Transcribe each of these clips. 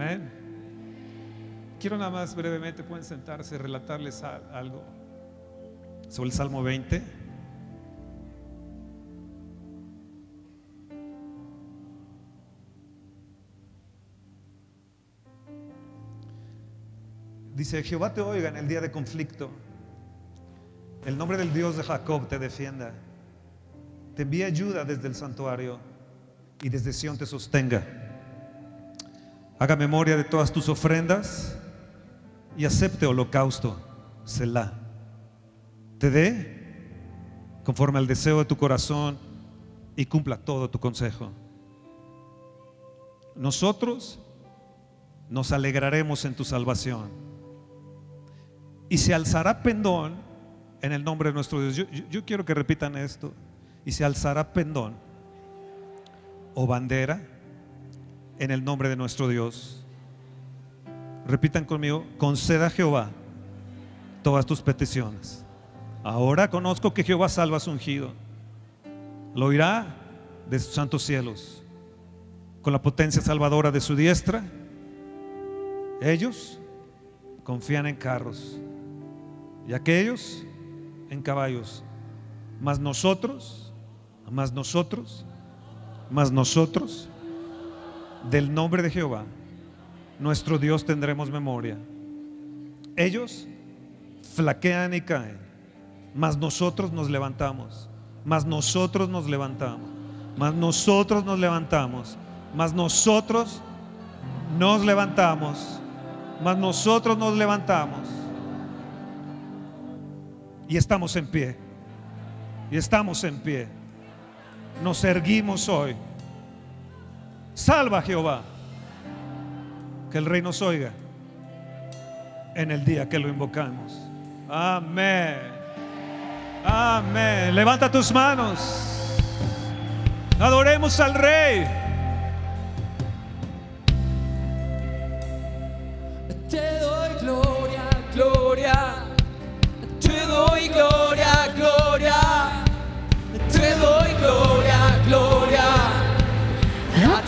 Amén. Quiero nada más brevemente, pueden sentarse, relatarles algo sobre el Salmo 20. Dice, Jehová te oiga en el día de conflicto. El nombre del Dios de Jacob te defienda. Te envíe ayuda desde el santuario y desde Sión te sostenga. Haga memoria de todas tus ofrendas y acepte holocausto, Selah. Te dé conforme al deseo de tu corazón y cumpla todo tu consejo. Nosotros nos alegraremos en tu salvación. Y se alzará pendón en el nombre de nuestro Dios. Yo, yo quiero que repitan esto. Y se alzará pendón o bandera en el nombre de nuestro Dios. Repitan conmigo, conceda a Jehová todas tus peticiones. Ahora conozco que Jehová salva a su ungido. Lo oirá de sus santos cielos. Con la potencia salvadora de su diestra, ellos confían en carros y aquellos en caballos. Mas nosotros, mas nosotros, mas nosotros, del nombre de Jehová, nuestro Dios tendremos memoria. Ellos flaquean y caen, mas nosotros nos levantamos, mas nosotros nos levantamos, mas nosotros nos levantamos, mas nosotros nos levantamos, mas nosotros nos levantamos. Y estamos en pie, y estamos en pie. Nos erguimos hoy. Salva Jehová. Que el rey nos oiga en el día que lo invocamos. Amén. Amén. Levanta tus manos. Adoremos al rey.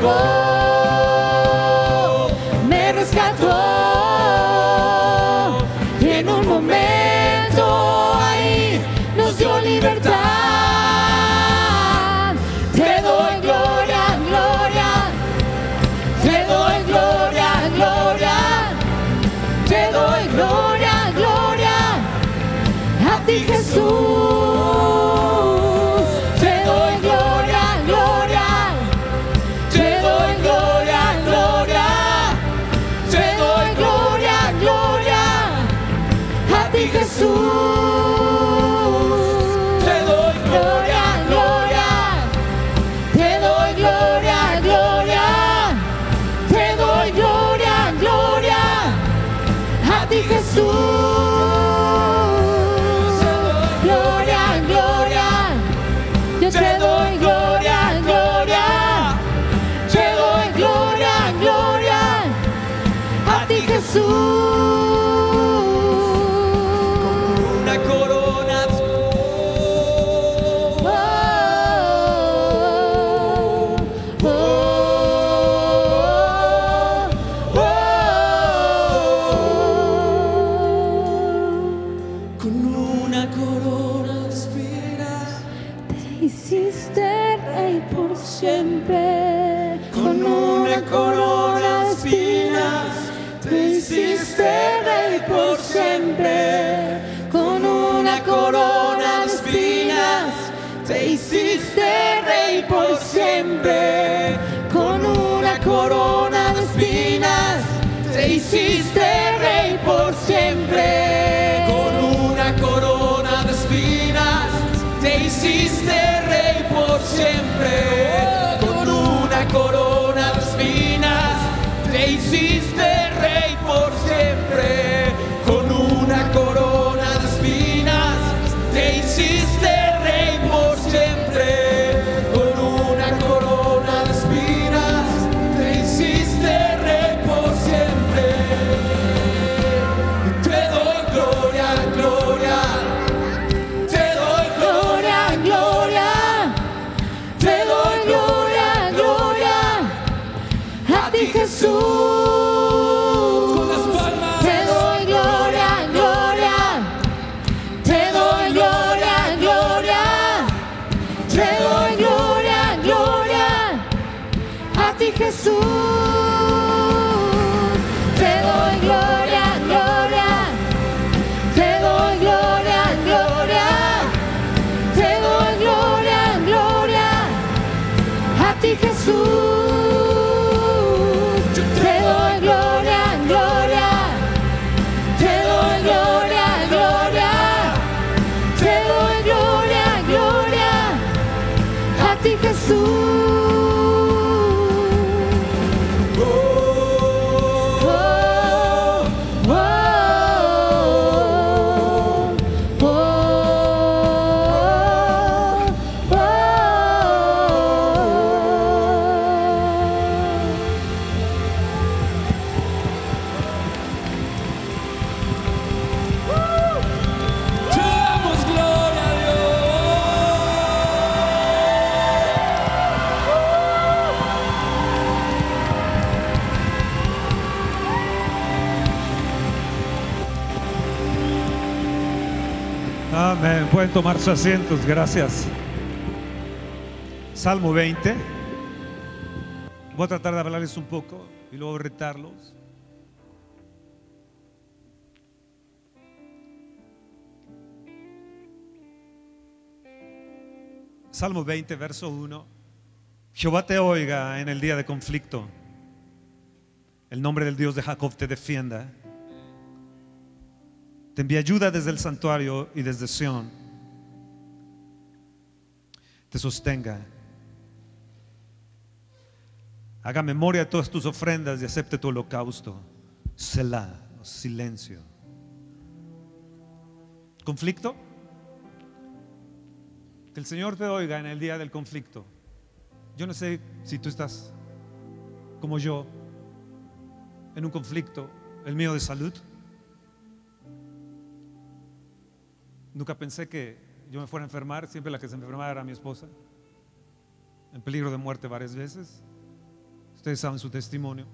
me hiciste rey por siempre. Con una corona de espinas te hiciste rey por siempre. Con una corona de espinas te hiciste rey por siempre. Con una corona de espinas te hiciste rey por siempre. Pueden tomar sus asientos. Gracias. Salmo 20. Voy a tratar de hablarles un poco y luego retarlos. Salmo 20, verso 1. Jehová te oiga en el día de conflicto. El nombre del Dios de Jacob te defienda. Te envía ayuda desde el santuario y desde Sión. Te sostenga. Haga memoria de todas tus ofrendas y acepte tu holocausto. Selah, silencio. ¿Conflicto? Que el Señor te oiga en el día del conflicto. Yo no sé si tú estás como yo en un conflicto, el mío de salud. Nunca pensé que yo me fuera a enfermar, siempre la que se enfermaba era mi esposa, en peligro de muerte varias veces. Ustedes saben su testimonio,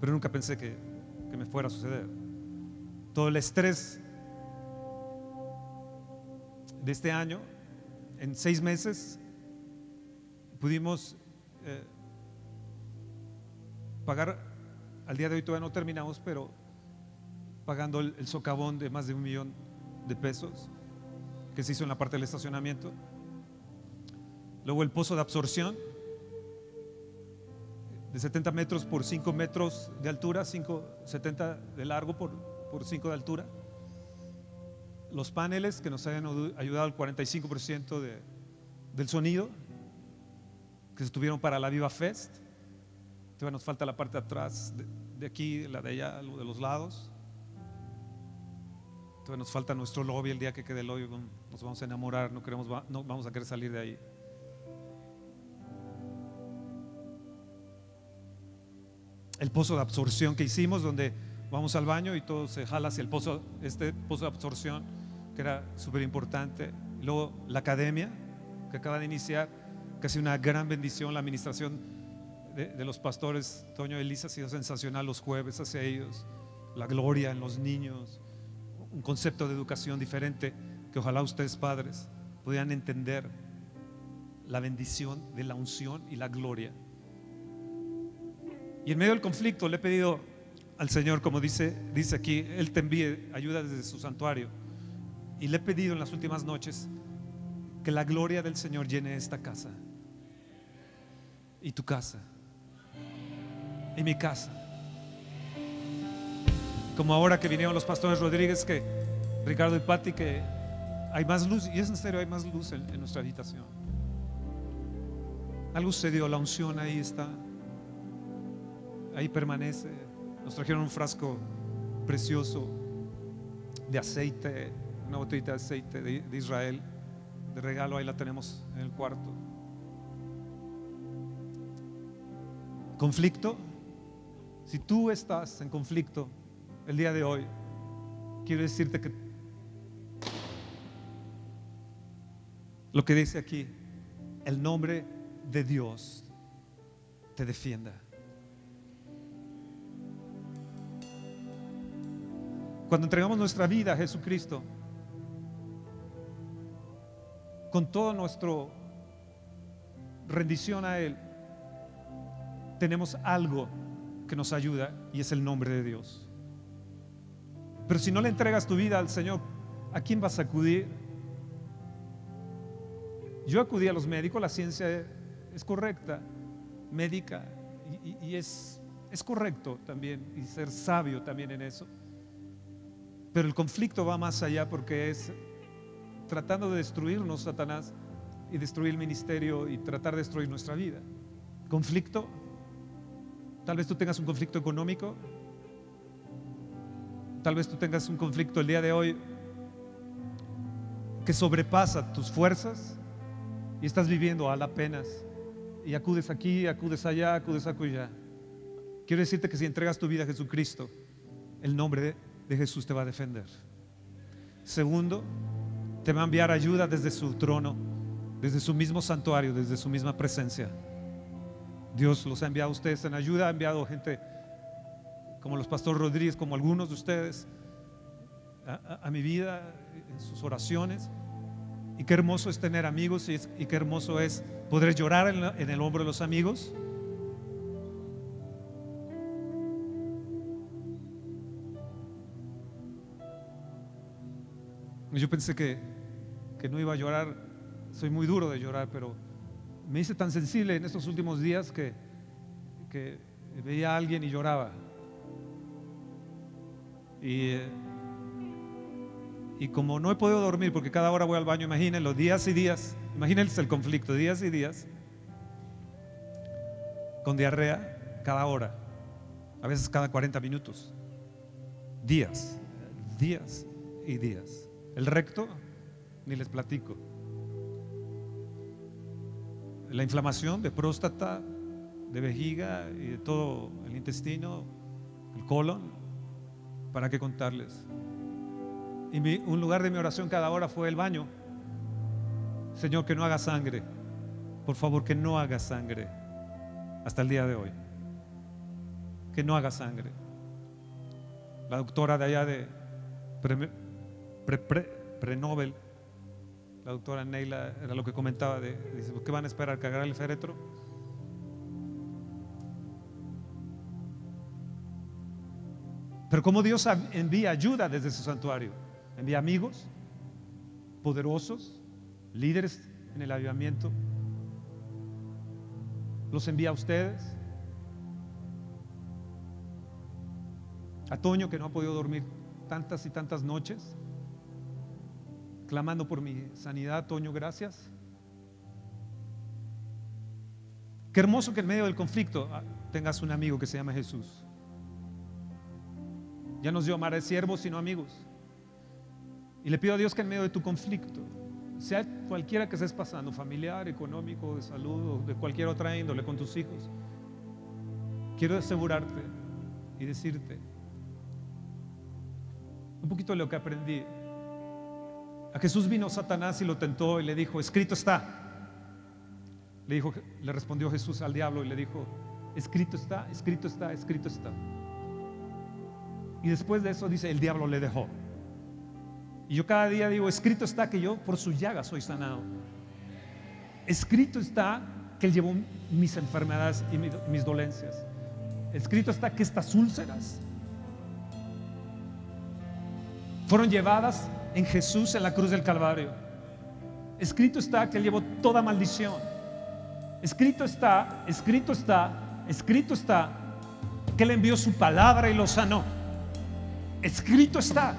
pero nunca pensé que, que me fuera a suceder. Todo el estrés de este año, en seis meses, pudimos eh, pagar, al día de hoy todavía no terminamos, pero pagando el, el socavón de más de un millón de pesos que se hizo en la parte del estacionamiento. Luego el pozo de absorción de 70 metros por 5 metros de altura, 5, 70 de largo por, por 5 de altura. Los paneles que nos hayan ayudado al 45% de, del sonido, que estuvieron para la Viva Fest. Todavía nos falta la parte de atrás, de, aquí, la de allá, de los lados. Todavía nos falta nuestro lobby el día que quede el lobby, nos vamos a enamorar, no, queremos, no vamos a querer salir de ahí. El pozo de absorción que hicimos, donde vamos al baño y todo se jala hacia el pozo, este pozo de absorción, que era súper importante. Luego la academia, que acaba de iniciar, que ha sido una gran bendición, la administración de, de los pastores, Toño y Elisa, ha sido sensacional los jueves hacia ellos, la gloria en los niños, un concepto de educación diferente que ojalá ustedes padres pudieran entender la bendición de la unción y la gloria. Y en medio del conflicto le he pedido al Señor, como dice, dice aquí, Él te envíe ayuda desde su santuario. Y le he pedido en las últimas noches que la gloria del Señor llene esta casa. Y tu casa. Y mi casa. Como ahora que vinieron los pastores Rodríguez, que Ricardo y Patti, que hay más luz, y es en serio, hay más luz en, nuestra habitación. Algo sucedió, la unción ahí está, ahí permanece. Nos trajeron un frasco precioso de aceite, una botellita de aceite de, de Israel, de regalo, ahí la tenemos en el cuarto. Conflicto. Si tú estás en conflicto el día de hoy, quiero decirte que lo que dice aquí, el nombre de Dios te defienda. Cuando entregamos nuestra vida a Jesucristo, con toda nuestra rendición a Él, tenemos algo que nos ayuda y es el nombre de Dios. Pero si no le entregas tu vida al Señor, ¿a quién vas a acudir? Yo acudí a los médicos, la ciencia es correcta, médica, y, y- es, es correcto también, y ser sabio también en eso. Pero el conflicto va más allá porque es tratando de destruirnos, Satanás, y destruir el ministerio y tratar de destruir nuestra vida. Conflicto, tal vez tú tengas un conflicto económico, tal vez tú tengas un conflicto el día de hoy que sobrepasa tus fuerzas y estás viviendo a la penas y acudes aquí, acudes allá, acudes acullá. Quiero decirte que si entregas tu vida a Jesucristo, el nombre de, Jesús te va a defender. Segundo, te va a enviar ayuda desde su trono, desde su mismo santuario, desde su misma presencia. Dios los ha enviado a ustedes en ayuda, ha enviado gente como los pastores Rodríguez, como algunos de ustedes, a mi vida, en sus oraciones. Y qué hermoso es tener amigos y, qué hermoso es poder llorar en el hombro de los amigos. Yo pensé que, que no iba a llorar, soy muy duro de llorar, pero me hice tan sensible en estos últimos días que, que veía a alguien y lloraba. Y, eh, y como no he podido dormir porque cada hora voy al baño, imagínenlo, días y días, imagínense el conflicto, días y días, con diarrea cada hora, a veces cada 40 minutos, días, días y días. El recto, ni les platico. La inflamación de próstata, de vejiga y de todo el intestino, el colon, ¿para qué contarles? Y mi- un lugar de mi oración cada hora fue el baño. Señor, que no haga sangre. Por favor, que no haga sangre. Hasta el día de hoy. Que no haga sangre. La doctora de allá de pre, Prenobel, la doctora Neila, era lo que comentaba. De, dice, ¿qué van a esperar? ¿Cagar el féretro? Pero como Dios envía ayuda desde su santuario, envía amigos poderosos, líderes en el avivamiento, los envía a ustedes, a Toño que no ha podido dormir tantas y tantas noches, clamando por mi sanidad, Toño, gracias. Qué hermoso que en medio del conflicto ah, tengas un amigo que se llama Jesús. Ya nos dio amar a siervos, sino amigos. Y le pido a Dios que en medio de tu conflicto, sea cualquiera que estés pasando, familiar, económico, de salud o de cualquier otra índole con tus hijos, quiero asegurarte y decirte un poquito de lo que aprendí. A Jesús vino Satanás y lo tentó y le dijo, escrito está. Le dijo, le respondió Jesús al diablo y le dijo, escrito está, escrito está, escrito está. Y después de eso dice, el diablo le dejó. Y yo cada día digo, escrito está que yo por su llaga soy sanado. Escrito está que Él llevó mis enfermedades y mi- mis dolencias. Escrito está que estas úlceras fueron llevadas en Jesús en la cruz del Calvario. Escrito está que Él llevó toda maldición. Escrito está, escrito está, escrito está que Él envió su palabra y lo sanó. Escrito está.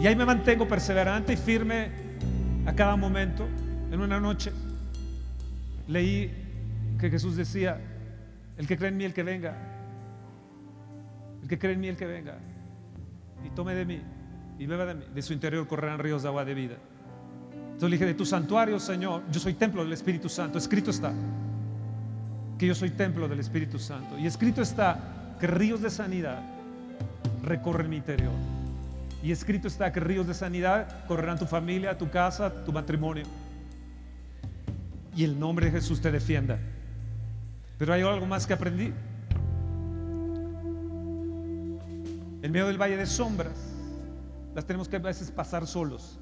Y ahí me mantengo perseverante y firme a cada momento. En una noche leí que Jesús decía, el que cree en mí, el que venga. El que cree en mí, el que venga. Y tome de mí y beba de mí. De su interior correrán ríos de agua de vida. Entonces le dije, de tu santuario, Señor, yo soy templo del Espíritu Santo. Escrito está que yo soy templo del Espíritu Santo. Y escrito está que ríos de sanidad recorren mi interior. Y escrito está que ríos de sanidad correrán tu familia, tu casa, tu matrimonio. Y el nombre de Jesús te defienda. Pero hay algo más que aprendí. En medio del valle de sombras, las tenemos que a veces pasar solos.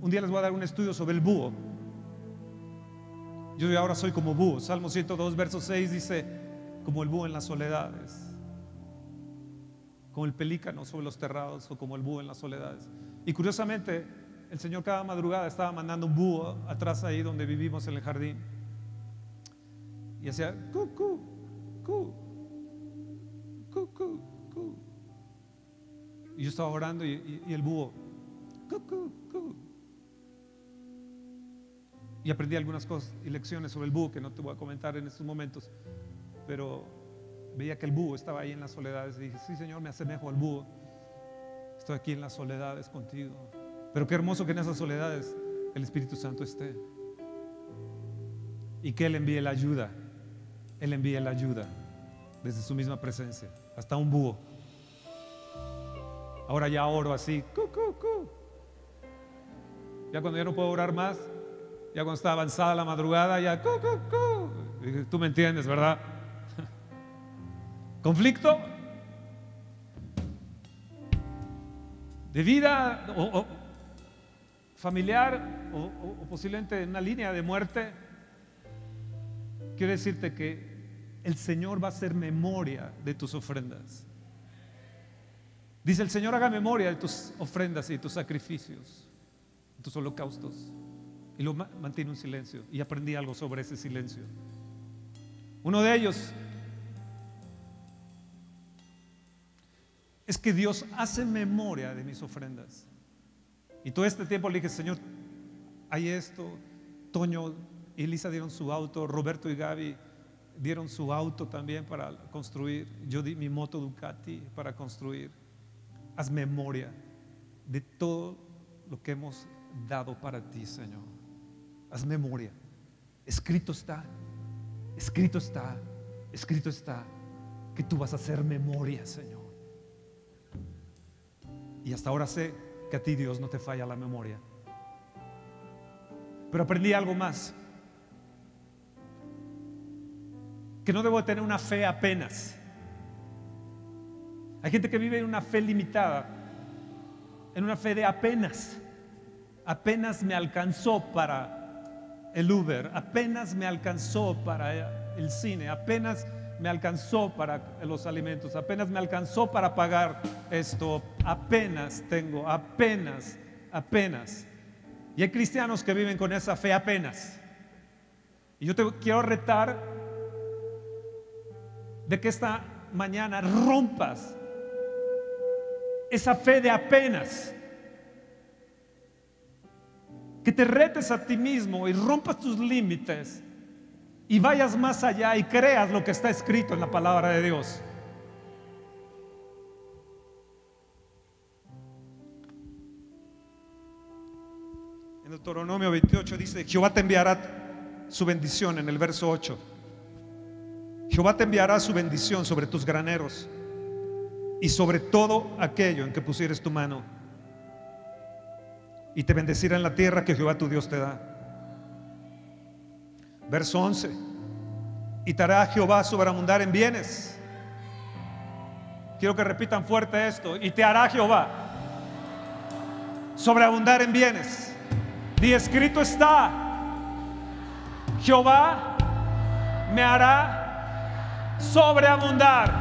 Un día les voy a dar un estudio sobre el búho. Yo ahora soy como búho. Salmo 102, verso 6 dice, como el búho en las soledades, como el pelícano sobre los terrados o como el búho en las soledades. Y curiosamente, el Señor cada madrugada estaba mandando un búho atrás ahí donde vivimos en el jardín. Y hacía, cu, cu, cu, cu, cu, cu. Y yo estaba orando y, el búho, cu, cu, cu. Y aprendí algunas cosas y lecciones sobre el búho que no te voy a comentar en estos momentos. Pero veía que el búho estaba ahí en las soledades y dije, sí Señor, me asemejo al búho. Estoy aquí en las soledades contigo. Pero qué hermoso que en esas soledades el Espíritu Santo esté. Y que Él envíe la ayuda. Él envíe la ayuda desde su misma presencia. Hasta un búho. Ahora ya oro así. cu, cu, cu. Ya cuando ya no puedo orar más, ya cuando está avanzada la madrugada, ya cu, Tú me entiendes, ¿verdad? ¿Conflicto? ¿De vida o, familiar o, posiblemente en una línea de muerte? Quiero decirte que el Señor va a hacer memoria de tus ofrendas. Dice el Señor haga memoria de tus ofrendas y de tus sacrificios, de tus holocaustos. Y lo ma- mantiene un silencio. Y aprendí algo sobre ese silencio. Uno de ellos es que Dios hace memoria de mis ofrendas. Y todo este tiempo le dije, Señor, hay esto. Toño y Elisa dieron su auto, Roberto y Gaby dieron su auto también para construir. Yo di mi moto Ducati para construir. Haz memoria de todo lo que hemos dado para ti, Señor. Haz memoria. Escrito está, escrito está, escrito está que tú vas a hacer memoria, Señor. Y hasta ahora sé que a ti Dios no te falla la memoria. Pero aprendí algo más. Que no debo tener una fe apenas. Hay gente que vive en una fe limitada, en una fe de apenas. Apenas me alcanzó para el Uber, apenas me alcanzó para el cine, apenas me alcanzó para los alimentos, apenas me alcanzó para pagar esto, apenas tengo, apenas, apenas. Y hay cristianos que viven con esa fe apenas. Y yo te quiero retar de que esta mañana rompas esa fe de apenas. Que te retes a ti mismo y rompas tus límites y vayas más allá y creas lo que está escrito en la palabra de Dios. En Deuteronomio 28 dice, Jehová te enviará su bendición en el verso 8. Jehová te enviará su bendición sobre tus graneros y sobre todo aquello en que pusieres tu mano. Y te bendecirá en la tierra que Jehová tu Dios te da. Verso 11. Y te hará Jehová sobreabundar en bienes. Quiero que repitan fuerte esto. Y te hará Jehová sobreabundar en bienes. Di escrito está, Jehová me hará sobreabundar,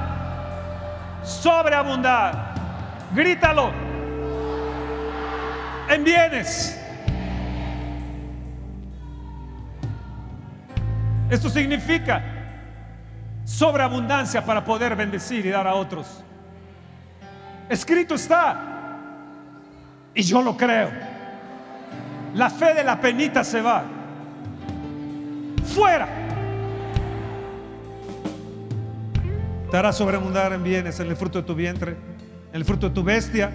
sobreabundar. Grítalo en bienes. Esto significa sobreabundancia para poder bendecir y dar a otros. Escrito está. Y yo lo creo. La fe de la penita se va. Fuera. Te hará sobreabundar en bienes, en el fruto de tu vientre, en el fruto de tu bestia,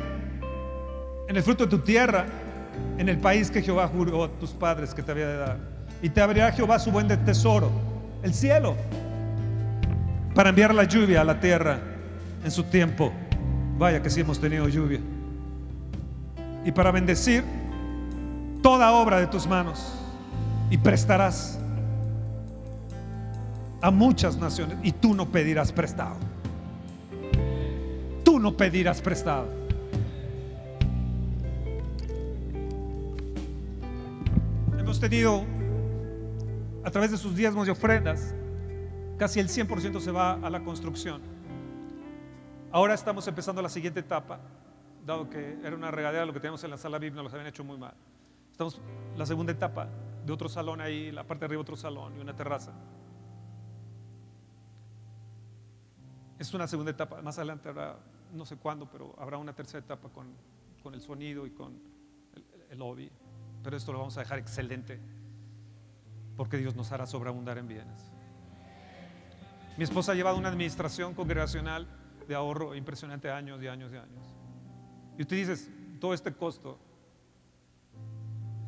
en el fruto de tu tierra, en el país que Jehová juró a tus padres que te había de dar. Y te abrirá Jehová su buen tesoro, el cielo, para enviar la lluvia a la tierra en su tiempo. Vaya que sí hemos tenido lluvia. Y para bendecir toda obra de tus manos. Y prestarás a muchas naciones. Y tú no pedirás prestado. Tú no pedirás prestado. Hemos tenido, a través de sus diezmos y ofrendas, casi el 100% se va a la construcción. Ahora estamos empezando la siguiente etapa, dado que era una regadera lo que teníamos en la sala VIP, nos los habían hecho muy mal. Estamos en la segunda etapa de otro salón ahí, la parte de arriba otro salón y una terraza. Es una segunda etapa, más adelante habrá, no sé cuándo, pero habrá una tercera etapa con, con el sonido y con el, el lobby. Pero esto lo vamos a dejar excelente, porque Dios nos hará sobreabundar en bienes. Mi esposa ha llevado una administración congregacional de ahorro impresionante años y años y años. Y usted dices, todo este costo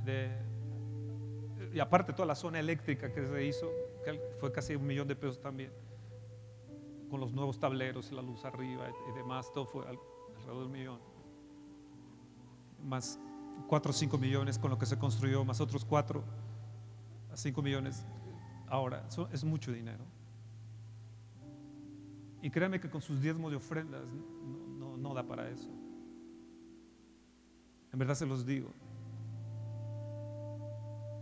de, y aparte toda la zona eléctrica que se hizo, fue casi un millón de pesos también, con los nuevos tableros y la luz arriba y demás, todo fue al- alrededor de un millón. Más 4 o 5 millones con lo que se construyó, más otros 4 a 5 millones ahora. Es mucho dinero. Y créanme que con sus diezmos y ofrendas no, da para eso. En verdad se los digo.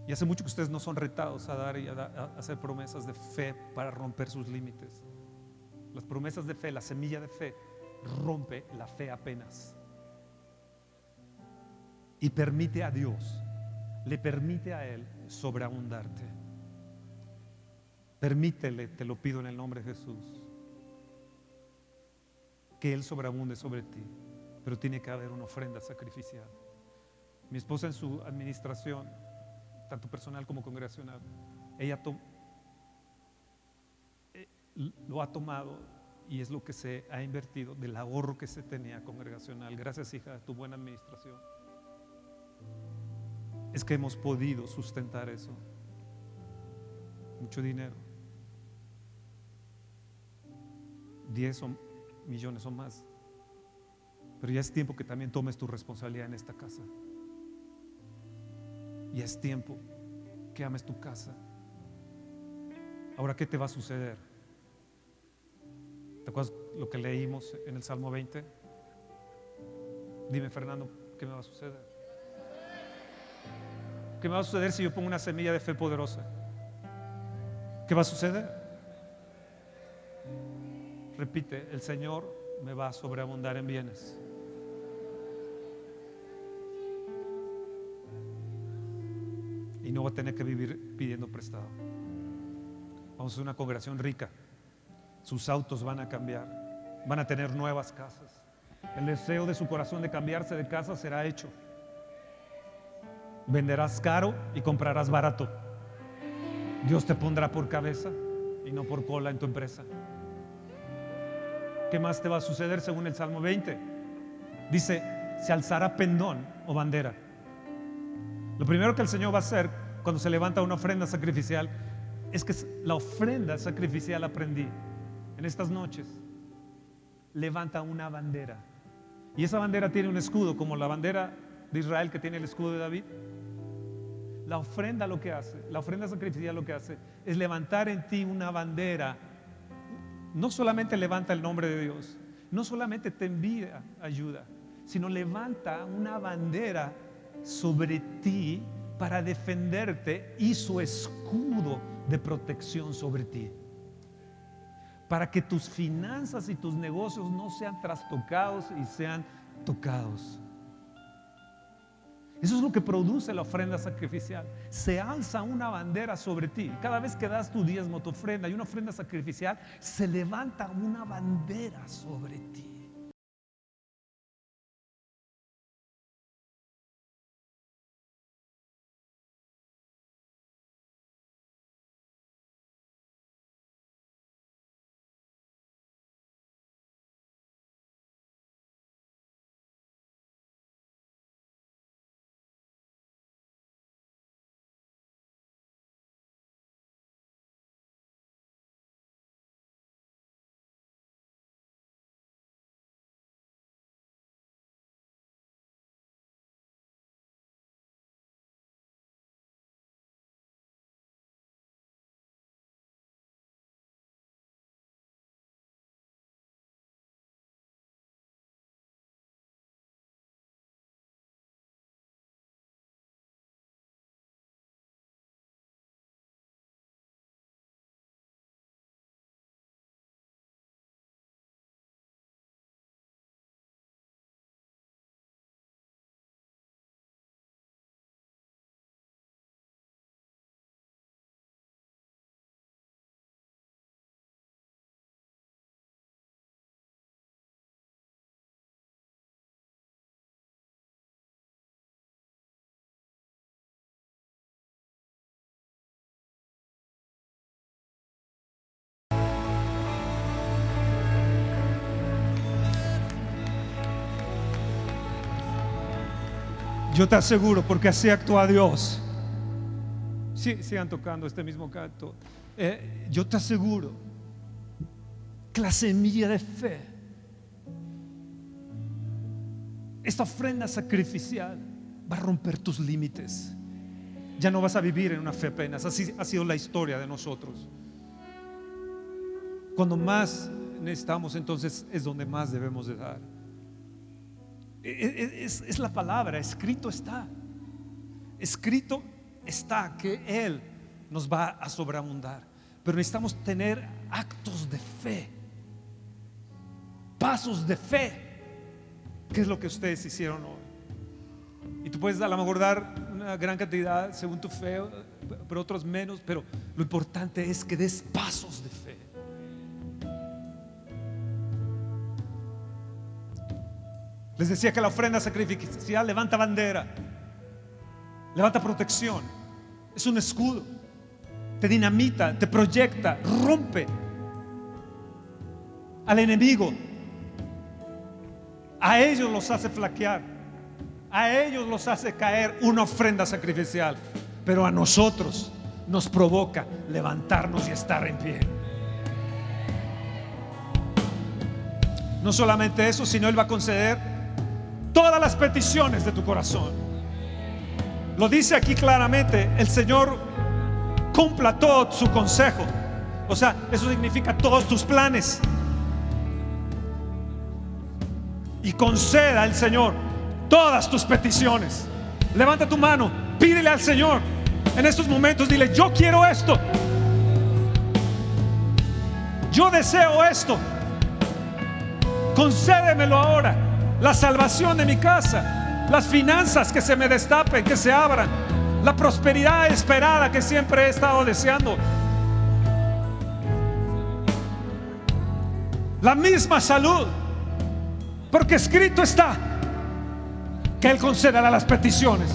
Y hace mucho que ustedes no son retados a dar y a, a hacer promesas de fe para romper sus límites. Las promesas de fe, la semilla de fe, rompe la fe apenas. Y permite a Dios, le permite a Él sobreabundarte. Permítele, te lo pido en el nombre de Jesús, que Él sobreabunde sobre ti, pero tiene que haber una ofrenda sacrificial. Mi esposa en su administración, tanto personal como congregacional, ella eh, lo ha tomado y es lo que se ha invertido del ahorro que se tenía congregacional. Gracias, hija, a tu buena administración. Es que hemos podido sustentar eso. Mucho dinero. 10 o millones o más. Pero ya es tiempo que también tomes tu responsabilidad en esta casa. Y es tiempo que ames tu casa. Ahora, ¿qué te va a suceder? ¿Te acuerdas lo que leímos en el Salmo 20? Dime, Fernando, ¿qué me va a suceder? ¿Qué va a suceder si yo pongo una semilla de fe poderosa? ¿Qué va a suceder? Repite, el Señor me va a sobreabundar en bienes. Y no va a tener que vivir pidiendo prestado. Vamos a ser una congregación rica. Sus autos van a cambiar. Van a tener nuevas casas. El deseo de su corazón de cambiarse de casa será hecho. Venderás caro y comprarás barato. Dios te pondrá por cabeza y no por cola en tu empresa. ¿Qué más te va a suceder según el Salmo 20? Dice, se alzará pendón o bandera. Lo primero que el Señor va a hacer cuando se levanta una ofrenda sacrificial es que la ofrenda sacrificial aprendí en estas noches. Levanta una bandera. Y esa bandera tiene un escudo, como la bandera de Israel que tiene el escudo de David. La ofrenda lo que hace, la ofrenda sacrificial lo que hace es levantar en ti una bandera. No solamente levanta el nombre de Dios, no solamente te envía ayuda, sino levanta una bandera sobre ti para defenderte y su escudo de protección sobre ti. Para que tus finanzas y tus negocios no sean trastocados y sean tocados. Eso es lo que produce la ofrenda sacrificial. Se alza una bandera sobre ti. Cada vez que das tu diezmo, tu ofrenda y una ofrenda sacrificial, se levanta una bandera sobre ti. Yo te aseguro, porque así actúa Dios. Sí, sigan tocando este mismo canto. Eh, yo te aseguro que la semilla de fe, esta ofrenda sacrificial, va a romper tus límites. Ya no vas a vivir en una fe apenas. Así ha sido la historia de nosotros. Cuando más necesitamos, entonces es donde más debemos de dar. Es, es, la palabra, escrito está. Escrito está que Él nos va a sobreabundar. Pero necesitamos tener actos de fe, pasos de fe, que es lo que ustedes hicieron hoy. Y tú puedes a lo mejor dar una gran cantidad según tu fe, pero otros menos, pero lo importante es que des pasos de fe. Les decía que la ofrenda sacrificial levanta bandera, levanta protección, es un escudo, te dinamita, te proyecta, rompe al enemigo. A ellos los hace flaquear, a ellos los hace caer una ofrenda sacrificial, pero a nosotros nos provoca levantarnos y estar en pie. No solamente eso, sino Él va a conceder todas las peticiones de tu corazón. Lo dice aquí claramente, el Señor cumpla todo su consejo. O sea, eso significa todos tus planes. Y conceda al Señor todas tus peticiones. Levanta tu mano, pídele al Señor en estos momentos, dile, yo quiero esto. Yo deseo esto. Concédemelo ahora la salvación de mi casa, las finanzas que se me destapen, que se abran, la prosperidad esperada que siempre he estado deseando. La misma salud, porque escrito está que Él concederá las peticiones.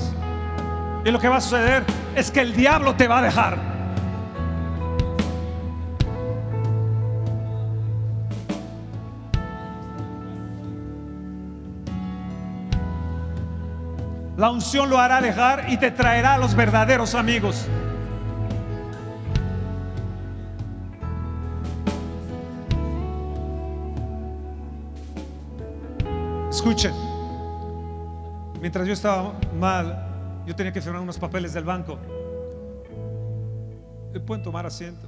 Y lo que va a suceder es que el diablo te va a dejar. La unción lo hará dejar y te traerá a los verdaderos amigos. Escuchen, mientras yo estaba mal, yo tenía que firmar unos papeles del banco. Pueden tomar asiento.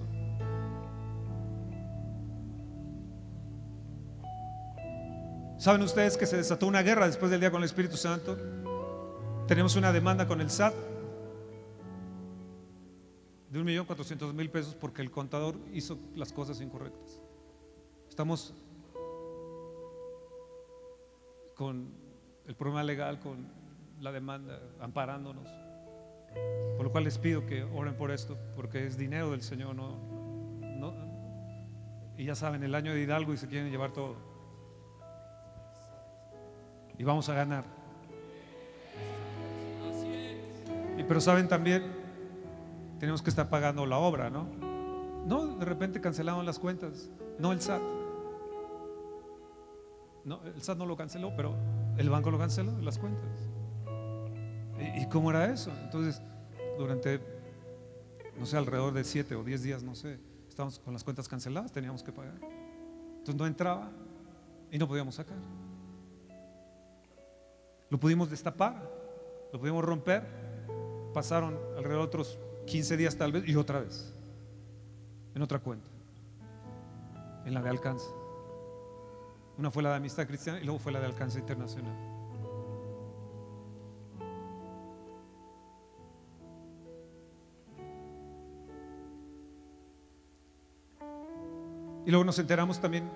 ¿Saben ustedes que se desató una guerra después del día con el Espíritu Santo? Tenemos una demanda con el SAT de un millón cuatrocientos mil pesos porque el contador hizo las cosas incorrectas. Estamos con el problema legal, con la demanda, amparándonos. Por lo cual les pido que oren por esto, porque es dinero del Señor, no, no- y ya saben, el año de Hidalgo y se quieren llevar todo. Y vamos a ganar. Y pero saben también, tenemos que estar pagando la obra, ¿no? No, de repente cancelaron las cuentas, no el SAT. No, el SAT no lo canceló, pero el banco lo canceló, las cuentas. ¿Y, y cómo era eso? Entonces, durante, no sé, alrededor de siete o diez días, no sé, estábamos con las cuentas canceladas, teníamos que pagar. Entonces no entraba y no podíamos sacar. Lo pudimos destapar, lo pudimos romper. Pasaron alrededor de otros 15 días tal vez y otra vez, en otra cuenta, en la de alcance. Una fue la de amistad cristiana y luego fue la de alcance internacional. Y luego nos enteramos también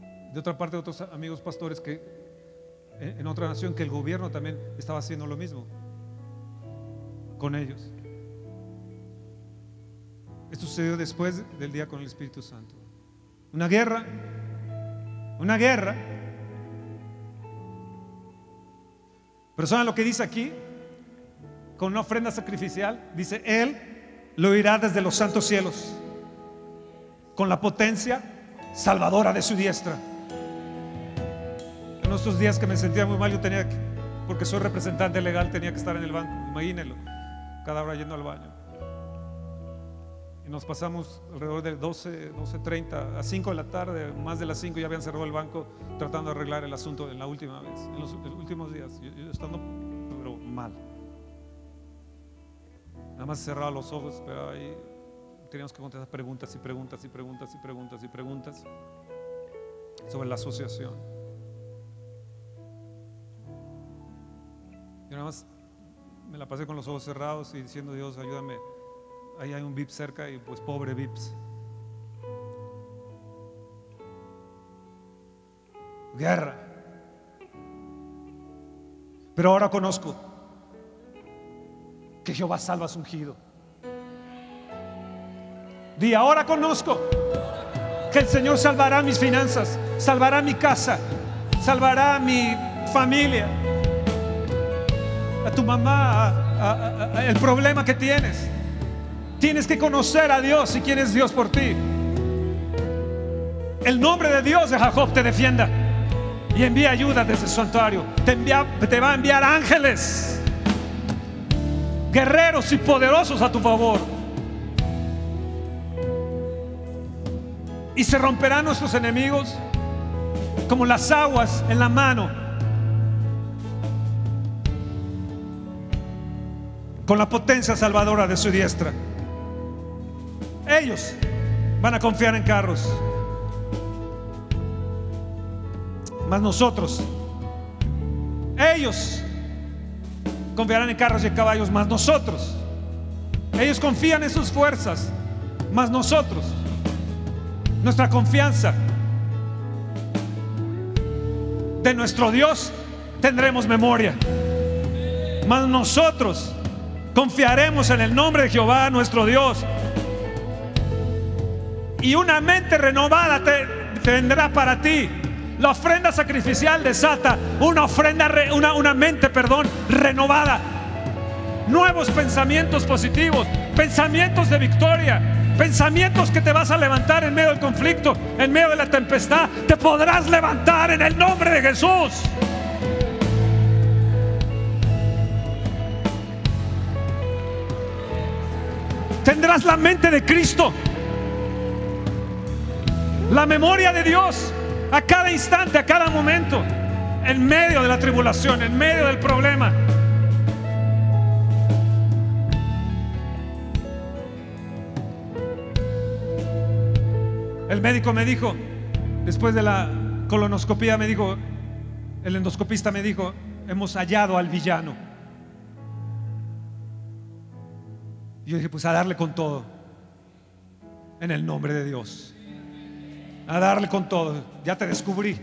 de, de otra parte de otros amigos pastores que en, otra nación que el gobierno también estaba haciendo lo mismo con ellos. Esto sucedió después del día con el Espíritu Santo. Una guerra, una guerra. Pero ¿saben lo que dice aquí? Con una ofrenda sacrificial, dice, Él lo oirá desde los santos cielos, con la potencia salvadora de su diestra. En estos días que me sentía muy mal, yo tenía que, porque soy representante legal, tenía que estar en el banco, imagínenlo, cada hora yendo al baño. Y nos pasamos alrededor de 12, 12.30 a 5 de la tarde, más de las 5 ya habían cerrado el banco tratando de arreglar el asunto en la última vez, en los, últimos días, yo estando pero mal. Nada más cerraba los ojos, pero ahí teníamos que contestar preguntas y preguntas y preguntas y preguntas y preguntas sobre la asociación. Nada más me la pasé con los ojos cerrados y diciendo, Dios, ayúdame. Ahí hay un VIP cerca y pues pobre VIPs. Guerra. Pero ahora conozco que Jehová salva a su ungido. Di, ahora conozco que el Señor salvará mis finanzas, salvará mi casa, salvará mi familia, tu mamá, el problema que tienes. Tienes que conocer a Dios y quién es Dios por ti. El nombre de Dios de Jacob te defienda y envía ayuda desde el santuario. Te, envía- te va a enviar ángeles, guerreros y poderosos a tu favor. Y se romperán nuestros enemigos como las aguas en la mano. Con la potencia salvadora de su diestra. Ellos van a confiar en carros. Mas nosotros, ellos confiarán en carros y caballos, más nosotros. Ellos confían en sus fuerzas, más nosotros. Nuestra confianza de nuestro Dios tendremos memoria. Mas nosotros confiaremos en el nombre de Jehová nuestro Dios. Y una mente renovada te tendrá para ti. La ofrenda sacrificial desata una ofrenda, re- una, una mente, perdón, renovada. Nuevos pensamientos positivos, pensamientos de victoria, pensamientos que te vas a levantar en medio del conflicto, en medio de la tempestad. Te podrás levantar en el nombre de Jesús. Tendrás la mente de Cristo. La memoria de Dios a cada instante, a cada momento, en medio de la tribulación, en medio del problema. El médico me dijo, después de la colonoscopía me dijo, el endoscopista me dijo, hemos hallado al villano. Y yo dije, pues a darle con todo, en el nombre de Dios. A darle con todo. Ya te descubrí.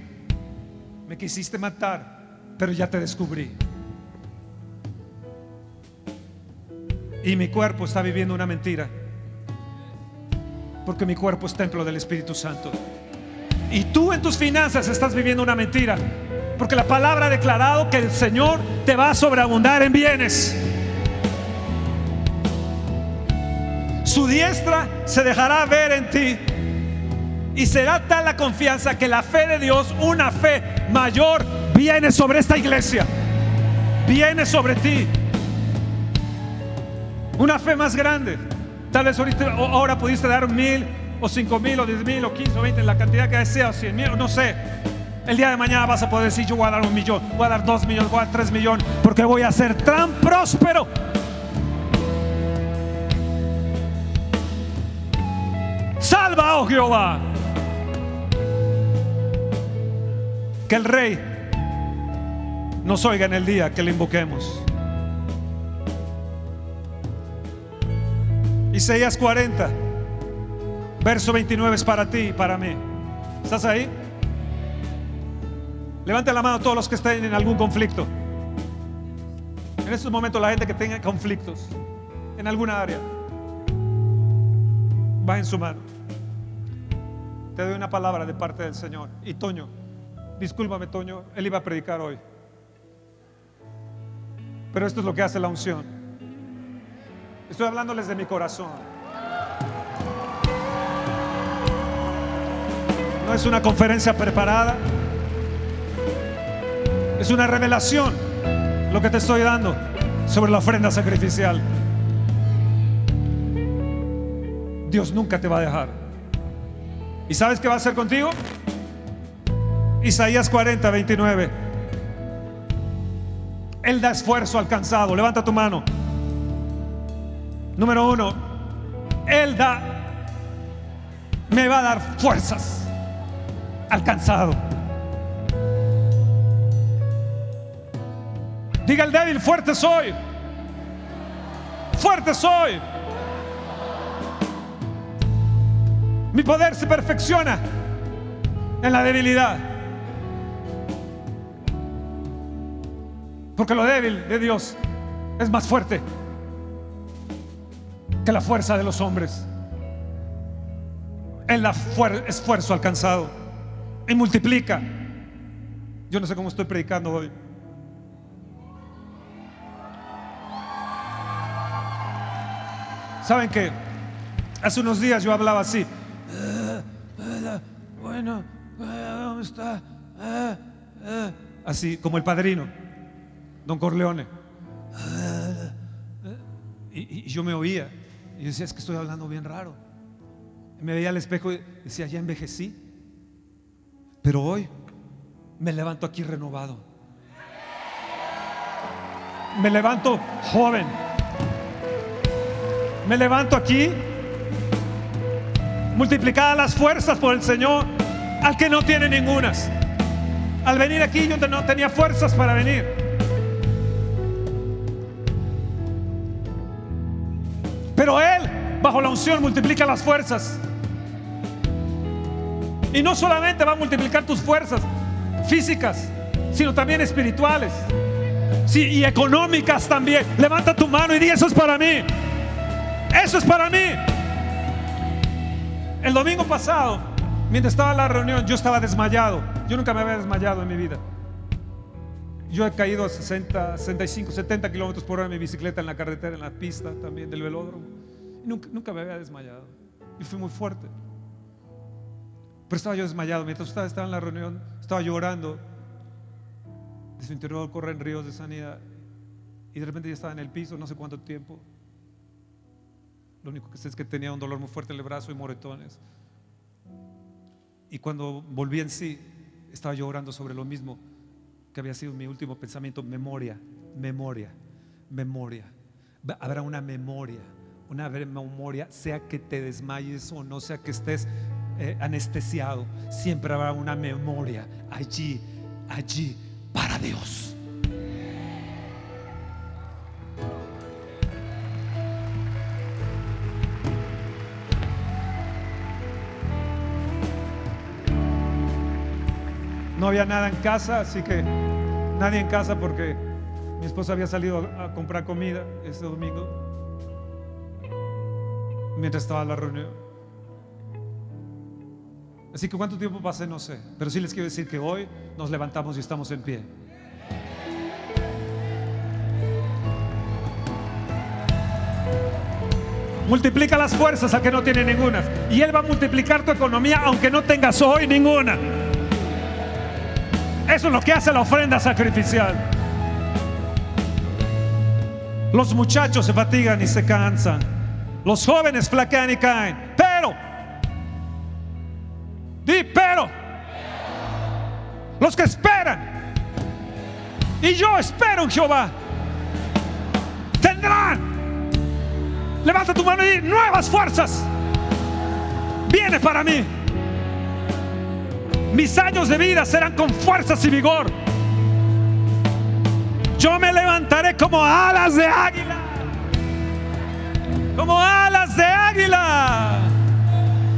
Me quisiste matar, pero ya te descubrí. Y mi cuerpo está viviendo una mentira. Porque mi cuerpo es templo del Espíritu Santo. Y tú en tus finanzas estás viviendo una mentira. Porque la palabra ha declarado que el Señor te va a sobreabundar en bienes. Su diestra se dejará ver en ti. Y será tal la confianza que la fe de Dios, una fe mayor, viene sobre esta iglesia. Viene sobre ti. Una fe más grande. Tal vez ahora pudiste dar mil, o cinco mil, o diez mil, o quince, o veinte, la cantidad que sea, o cien mil, no sé. El día de mañana vas a poder decir: Yo voy a dar un millón, voy a dar dos millones, voy a dar tres millones, porque voy a ser tan próspero. Salva, oh Jehová. Que el Rey nos oiga en el día que le invoquemos. Isaías 40, verso 29 es para ti y para mí. ¿Estás ahí? Levanten la mano todos los que estén en algún conflicto. En estos momentos la gente que tenga conflictos en alguna área. Bajen su mano. Te doy una palabra de parte del Señor. Y Toño, discúlpame Toño, él iba a predicar hoy. Pero esto es lo que hace la unción. Estoy hablándoles de mi corazón. No es una conferencia preparada. Es una revelación lo que te estoy dando sobre la ofrenda sacrificial. Dios nunca te va a dejar. ¿Y sabes qué va a hacer contigo? Isaías 40, 29. Él da esfuerzo alcanzado. Levanta tu mano. Número uno, Él da, me va a dar fuerzas alcanzado. Diga el débil, fuerte soy. Fuerte soy. Mi poder se perfecciona en la debilidad. Porque lo débil de Dios es más fuerte que la fuerza de los hombres. Fuer- esfuerzo alcanzado y multiplica. Yo no sé cómo estoy predicando hoy. ¿Saben qué? Hace unos días yo hablaba así. "Ah, hola, bueno, ah, ¿dónde está? Ah, ah", Así como el padrino, don Corleone. Y, yo me oía. Y decía, es que estoy hablando bien raro. Me veía al espejo y decía, ya envejecí. Pero hoy me levanto aquí renovado. Me levanto joven. Me levanto aquí multiplicadas las fuerzas por el Señor al que no tiene ningunas. Al venir aquí yo no tenía fuerzas para venir. Pero Él, bajo la unción, multiplica las fuerzas. Y no solamente va a multiplicar tus fuerzas físicas, sino también espirituales. Sí, y económicas también. Levanta tu mano y di, eso es para mí. Eso es para mí. El domingo pasado, mientras estaba en la reunión, yo estaba desmayado. Yo nunca me había desmayado en mi vida. Yo he caído a 60, 65, 70 kilómetros por hora en mi bicicleta en la carretera, en la pista también del velódromo. Y nunca, nunca me había desmayado. Y fui muy fuerte. Pero estaba yo desmayado. Mientras estaba, estaba en la reunión, estaba llorando. De su interior corren ríos de sanidad. Y de repente ya estaba en el piso, no sé cuánto tiempo. Lo único que sé es que tenía un dolor muy fuerte en el brazo y moretones. Y cuando volví en sí, estaba yo orando sobre lo mismo que había sido mi último pensamiento, memoria, memoria, memoria. Habrá una memoria, una memoria, sea que te desmayes o no, sea que estés eh, anestesiado, siempre habrá una memoria allí, allí para Dios. Había nada en casa, así que nadie en casa porque mi esposa había salido a a comprar comida este domingo mientras estaba la reunión. Así que cuánto tiempo pasé, no sé, pero sí les quiero decir que hoy nos levantamos y estamos en pie. Multiplica las fuerzas al que no tiene ninguna. Y Él va a multiplicar tu economía aunque no tengas hoy ninguna. Eso es lo que hace la ofrenda sacrificial. Los muchachos se fatigan y se cansan. Los jóvenes flaquean y caen. Pero, di pero, los que esperan, y yo espero en Jehová, tendrán. Levanta tu mano y di, nuevas fuerzas. Viene para mí. Mis años de vida serán con fuerzas y vigor. Yo me levantaré como alas de águila. Como alas de águila.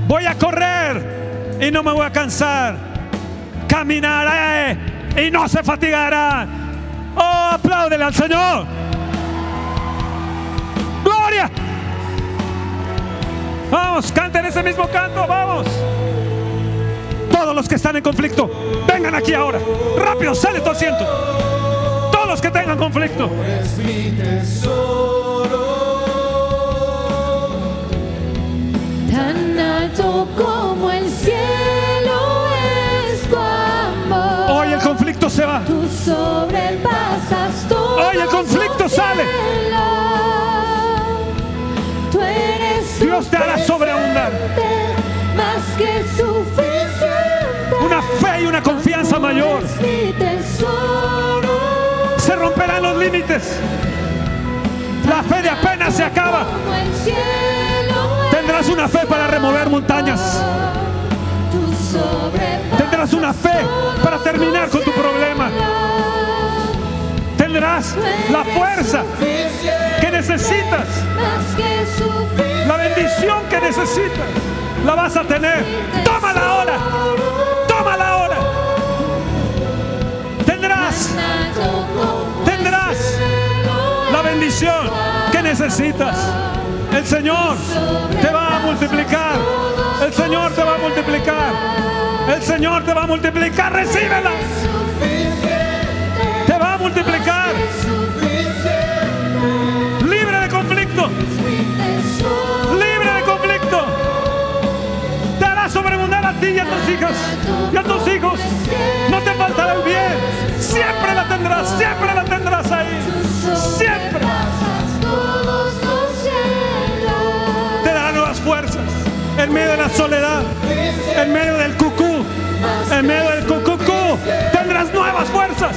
Voy a correr y no me voy a cansar. Caminaré y no se fatigará. Oh, apláudele al Señor. Gloria. Vamos, canten ese mismo canto, vamos. Todos los que están en conflicto, vengan aquí ahora. Rápido, sale tu asiento. Todos los que tengan conflicto. Es mi tesoro. Tan alto como el cielo es tu amor. Hoy el conflicto se va. Tú sobrepasas todo. Hoy el conflicto sale. Tú eres Dios te hará sobreabundar. Más que suficiente. Fe y una confianza mayor. Se romperán los límites. La fe de apenas se acaba. Tendrás una fe para remover montañas. Tendrás una fe para terminar con tu problema. Tendrás la fuerza que necesitas. La bendición que necesitas. La vas a tener. Tómala necesitas. El Señor te va a multiplicar. El Señor te va a multiplicar. El Señor te va a multiplicar. Recíbela. Te va a multiplicar. Libre de conflicto. Libre de conflicto. Te hará sobreabundar a ti y a tus hijas. Y a tus hijos. No te faltará el bien. Siempre la tendrás. Siempre la tendrás en medio de la soledad, en medio del cucú, en medio del cucucú, tendrás nuevas fuerzas.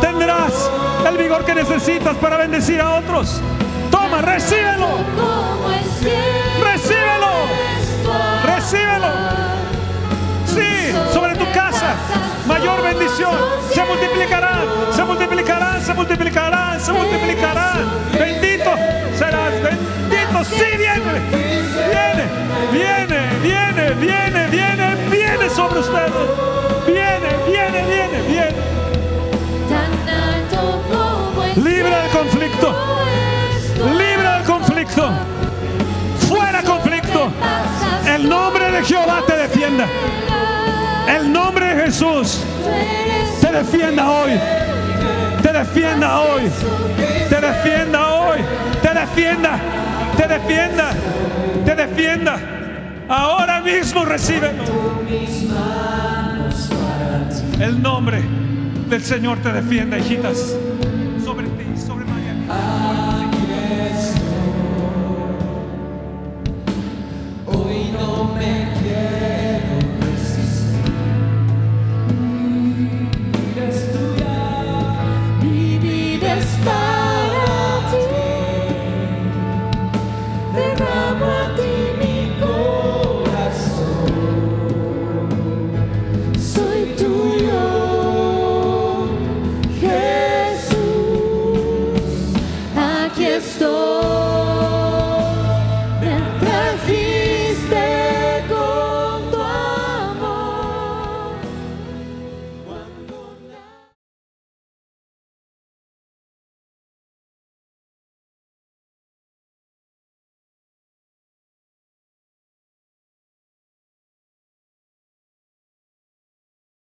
Tendrás el vigor que necesitas para bendecir a otros. Toma, recíbelo, recíbelo, recíbelo. Sí, sobre tu casa, mayor bendición. Se multiplicarán, se multiplicarán, se multiplicarán, se multiplicarán. Bendito serás, bendito. Sí, viene, viene, viene, viene, viene, viene, sobre ustedes. Viene, viene, viene, viene. Libre del conflicto, libre del conflicto. Fuera conflicto. El nombre de Jehová te defienda. El nombre de Jesús te defienda hoy. Te defienda hoy. Te defienda hoy. Te defienda. Te defienda. Te defienda. Ahora mismo recíbelo. El nombre del Señor te defienda, hijitas.